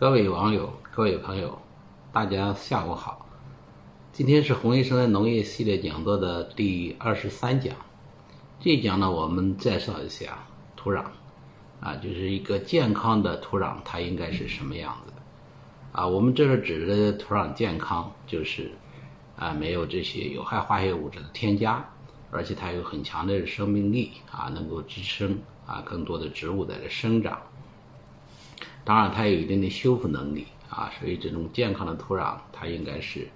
各位网友、各位朋友，大家下午好。今天是洪医生的农业系列讲座的第二十三讲。这一讲呢，我们介绍一下土壤，啊，就是一个健康的土壤，它应该是什么样子的？啊，我们这是指的土壤健康，就是啊，没有这些有害化学物质的添加，而且它有很强的生命力啊，能够支撑啊更多的植物在这生长。当然，它有一定的修复能力啊，所以这种健康的土壤，它应该是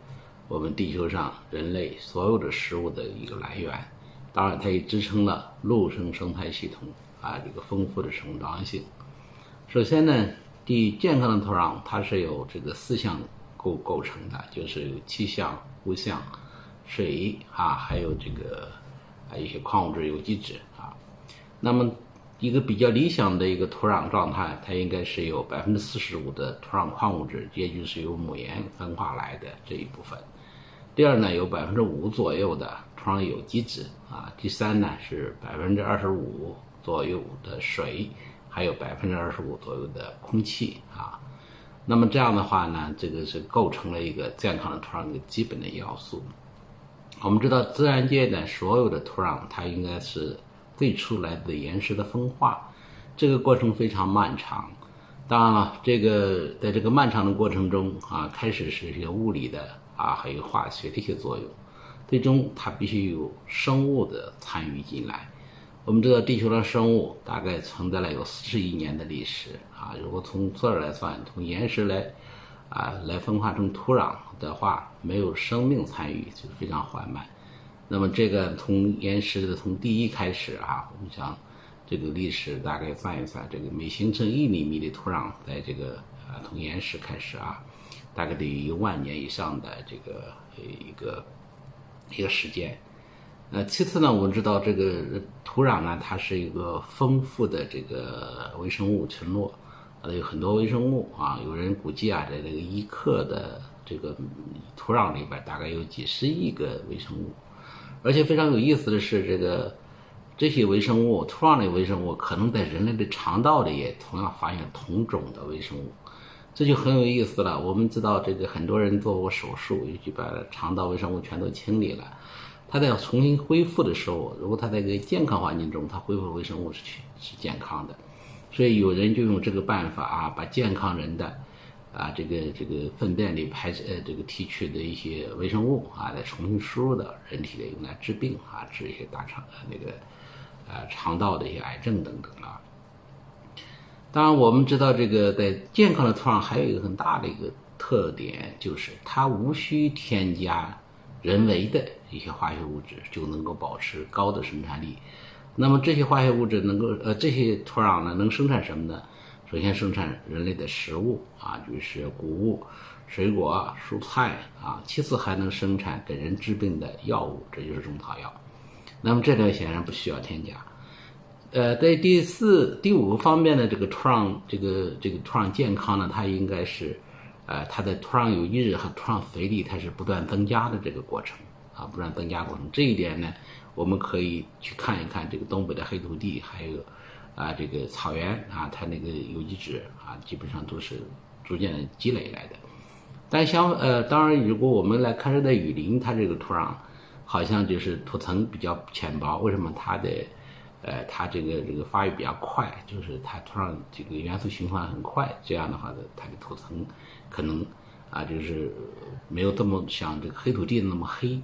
我们地球上人类所有的食物的一个来源。当然，它也支撑了陆生生态系统啊这个丰富的生长性。首先呢，第健康的土壤它是由这个四项构构成的，就是有气象、物象、水啊，还有这个啊一些矿物质、有机质啊。那么一个比较理想的一个土壤状态，它应该是有百分之四十五的土壤矿物质，也就是由母岩分化来的这一部分。第二呢，有百分之五左右的土壤有机质啊。第三呢是百分之二十五左右的水，还有百分之二十五左右的空气啊。那么这样的话呢，这个是构成了一个健康的土壤的基本的要素。我们知道，自然界的所有的土壤，它应该是最初来自岩石的风化，这个过程非常漫长。当然了，这个在这个漫长的过程中啊，开始是一些物理的。啊，还有化学的一些作用，最终它必须有生物的参与进来。我们知道地球上生物大概存在了有四十亿年的历史啊。如果从这儿来算，从岩石来啊来分化成土壤的话，没有生命参与就非常缓慢。那么这个从岩石的从第一开始啊，我们想这个历史大概算一算，这个每形成一厘米的土壤，在这个啊从岩石开始啊。大概得一万年以上的这个一个一个时间。呃，其次呢，我们知道这个土壤呢，它是一个丰富的这个微生物群落，呃，有很多微生物啊。有人估计啊，在这个一克的这个土壤里边，大概有几十亿个微生物。而且非常有意思的是，这个这些微生物，土壤的微生物，可能在人类的肠道里也同样发现同种的微生物。这就很有意思了。我们知道，这个很多人做过手术，尤其把肠道微生物全都清理了。他在重新恢复的时候，如果他在一个健康环境中，他恢复微生物是是健康的。所以有人就用这个办法啊，把健康人的啊这个这个粪便里排呃这个提取的一些微生物啊，再重新输入到人体里用来治病啊，治一些大肠那个呃肠道的一些癌症等等啊。当然，我们知道这个在健康的土壤还有一个很大的一个特点，就是它无需添加人为的一些化学物质，就能够保持高的生产力。那么这些化学物质能够呃这些土壤呢能生产什么呢？首先生产人类的食物啊，就是谷物、水果、蔬菜啊。其次还能生产给人治病的药物，这就是中草药。那么这个显然不需要添加。呃，在第四、第五个方面呢，这个土壤，这个这个土壤健康呢，它应该是，呃，它的土壤有机质和土壤肥力它是不断增加的这个过程啊，不断增加过程。这一点呢，我们可以去看一看这个东北的黑土地，还有啊这个草原啊，它那个有机质啊，基本上都是逐渐的积累来的。但相呃，当然，如果我们来看热带雨林，它这个土壤好像就是土层比较浅薄，为什么它的？呃，它这个这个发育比较快，就是它土壤这个元素循环很快，这样的话呢，它的土层可能啊，就是没有这么像这个黑土地那么黑，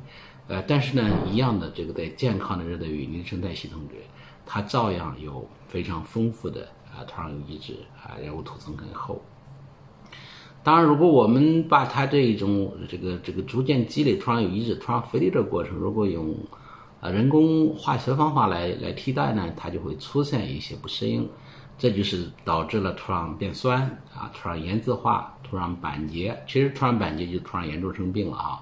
呃，但是呢，一样的这个在健康的热带雨林生态系统里，它照样有非常丰富的啊土壤有机质啊，然后土层很厚。当然，如果我们把它这一种这个这个逐渐积累土壤有机质、土壤肥力的过程，如果用啊，人工化学方法来来替代呢，它就会出现一些不适应，这就是导致了土壤变酸啊，土壤盐渍化，土壤板结。其实土壤板结就土壤严重生病了啊。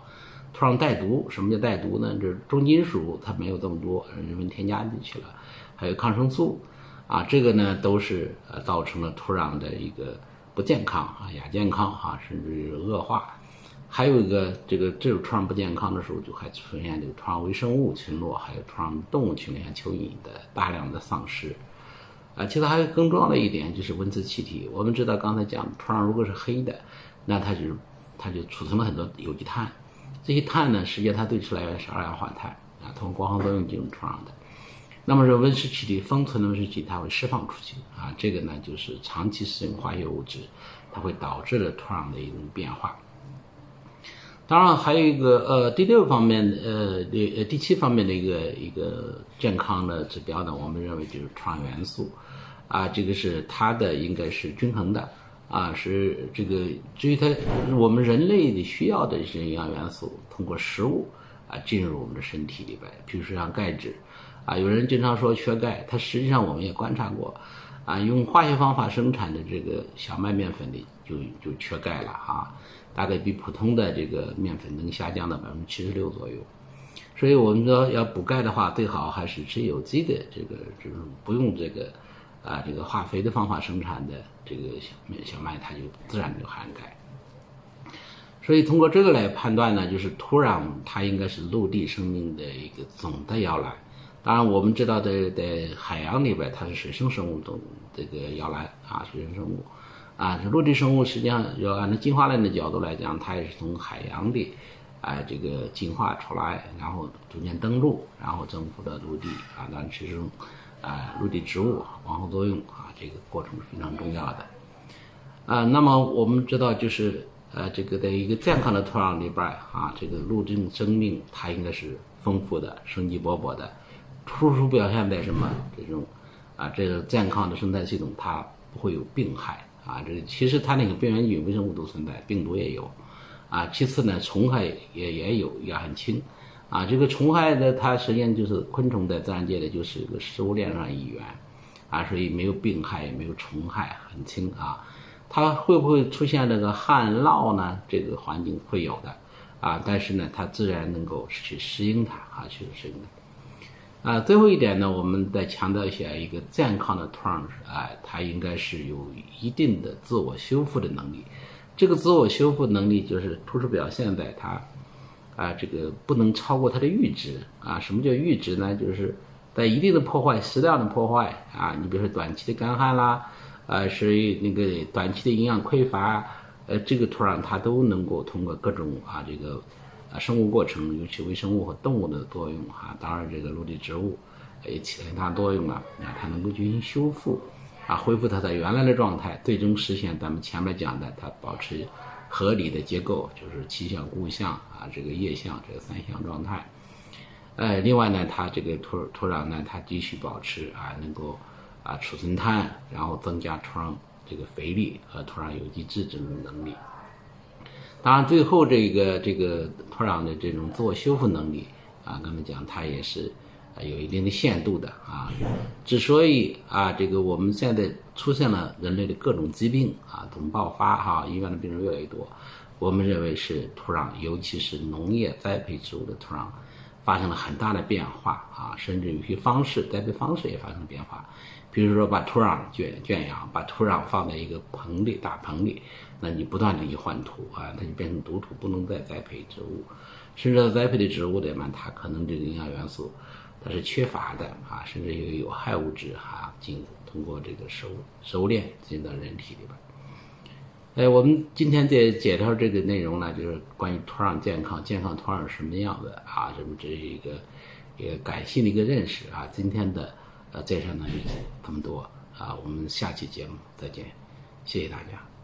土壤带毒，什么叫带毒呢？就是重金属它没有这么多，人们添加进去了，还有抗生素啊，这个呢都是呃造成了土壤的一个不健康啊，亚健康啊，甚至恶化。还有一个，这个这种土壤不健康的时候，就还出现这个土壤微生物群落，还有土壤动物群落，像蚯蚓的大量的丧失。啊，其实还有更重要的一点就是温室气体。我们知道刚才讲土壤如果是黑的，那它就它就储存了很多有机碳，这些碳呢，实际上它对出来源是二氧化碳啊，通过光合作用进入土壤的。那么这温室气体封存的温室气体它会释放出去啊，这个呢就是长期使用化学物质，它会导致了土壤的一种变化。当然还有一个呃第六方面呃第呃第七方面的一个一个健康的指标呢，我们认为就是创元素，啊这个是它的应该是均衡的。啊是这个至于它我们人类的需要的一些营养元素通过食物啊进入我们的身体里边，比如说像钙质。啊有人经常说缺钙，它实际上我们也观察过。啊用化学方法生产的这个小麦面粉里就就缺钙了哈。大概比普通的这个面粉能下降到百分之七十六左右，所以我们说要补钙的话，最好还是吃有机的这个，就是不用这个啊这个化肥的方法生产的这个小麦小麦，它就自然就含钙。所以通过这个来判断呢，就是土壤它应该是陆地生命的一个总的摇篮。当然我们知道在在海洋里边，它是水生生物的这个摇篮啊，水生生物。啊，这陆地生物实际上要按照进化论的角度来讲，它也是从海洋的，啊，这个进化出来，然后逐渐登陆，然后征服了陆地，啊，当然其中，啊，陆地植物光合作用啊，这个过程是非常重要的。啊，那么我们知道，就是呃，这个在一个健康的土壤里边啊，这个陆地生命它应该是丰富的、生机勃勃的，突出表现在什么？这种啊，这个健康的生态系统它不会有病害。啊，这其实它那个病原菌、微生物都存在，病毒也有，啊，其次呢，虫害也也有，也很轻，啊，这个虫害呢，它实际上就是昆虫在自然界里就是一个食物链上一员，啊，所以没有病害，也没有虫害，很轻啊。它会不会出现这个旱涝呢？这个环境会有的，啊，但是呢，它自然能够去适应它，啊，去适应它。啊，最后一点呢，我们再强调一下，一个健康的土壤，啊，它应该是有一定的自我修复的能力。这个自我修复能力就是突出表现在它，啊，这个不能超过它的阈值。啊，什么叫阈值呢？就是在一定的破坏、适量的破坏，啊，你比如说短期的干旱啦，啊，是那个短期的营养匮乏，呃，这个土壤它都能够通过各种啊，这个。生物过程，尤其微生物和动物的作用哈，当然这个陆地植物也起很大作用啊，啊，它能够进行修复，啊，恢复它的原来的状态，最终实现咱们前面讲的它保持合理的结构，就是气象、固象啊，这个液象这个三项状态。呃，另外呢，它这个土土壤呢，它继续保持啊，能够啊储存碳，然后增加土壤这个肥力和土壤有机质这种能力。当然，最后这个这个土壤的这种自我修复能力啊，刚才讲它也是有一定的限度的啊。之所以啊，这个我们现在出现了人类的各种疾病啊，总爆发哈，医院的病人越来越多，我们认为是土壤，尤其是农业栽培植物的土壤发生了很大的变化啊，甚至有些方式栽培方式也发生了变化。比如说，把土壤圈圈养，把土壤放在一个棚里、大棚里，那你不断的去换土啊，它就变成毒土，不能再栽培植物。甚至栽培的植物里面，它可能这个营养元素它是缺乏的啊，甚至有有害物质哈进通过这个食物食物链进到人体里边。哎，我们今天在介绍这个内容呢，就是关于土壤健康，健康土壤是什么样的啊？这么这一个一个感性的一个认识啊。今天的。呃，介绍呢就这么多啊，我们下期节目再见，谢谢大家。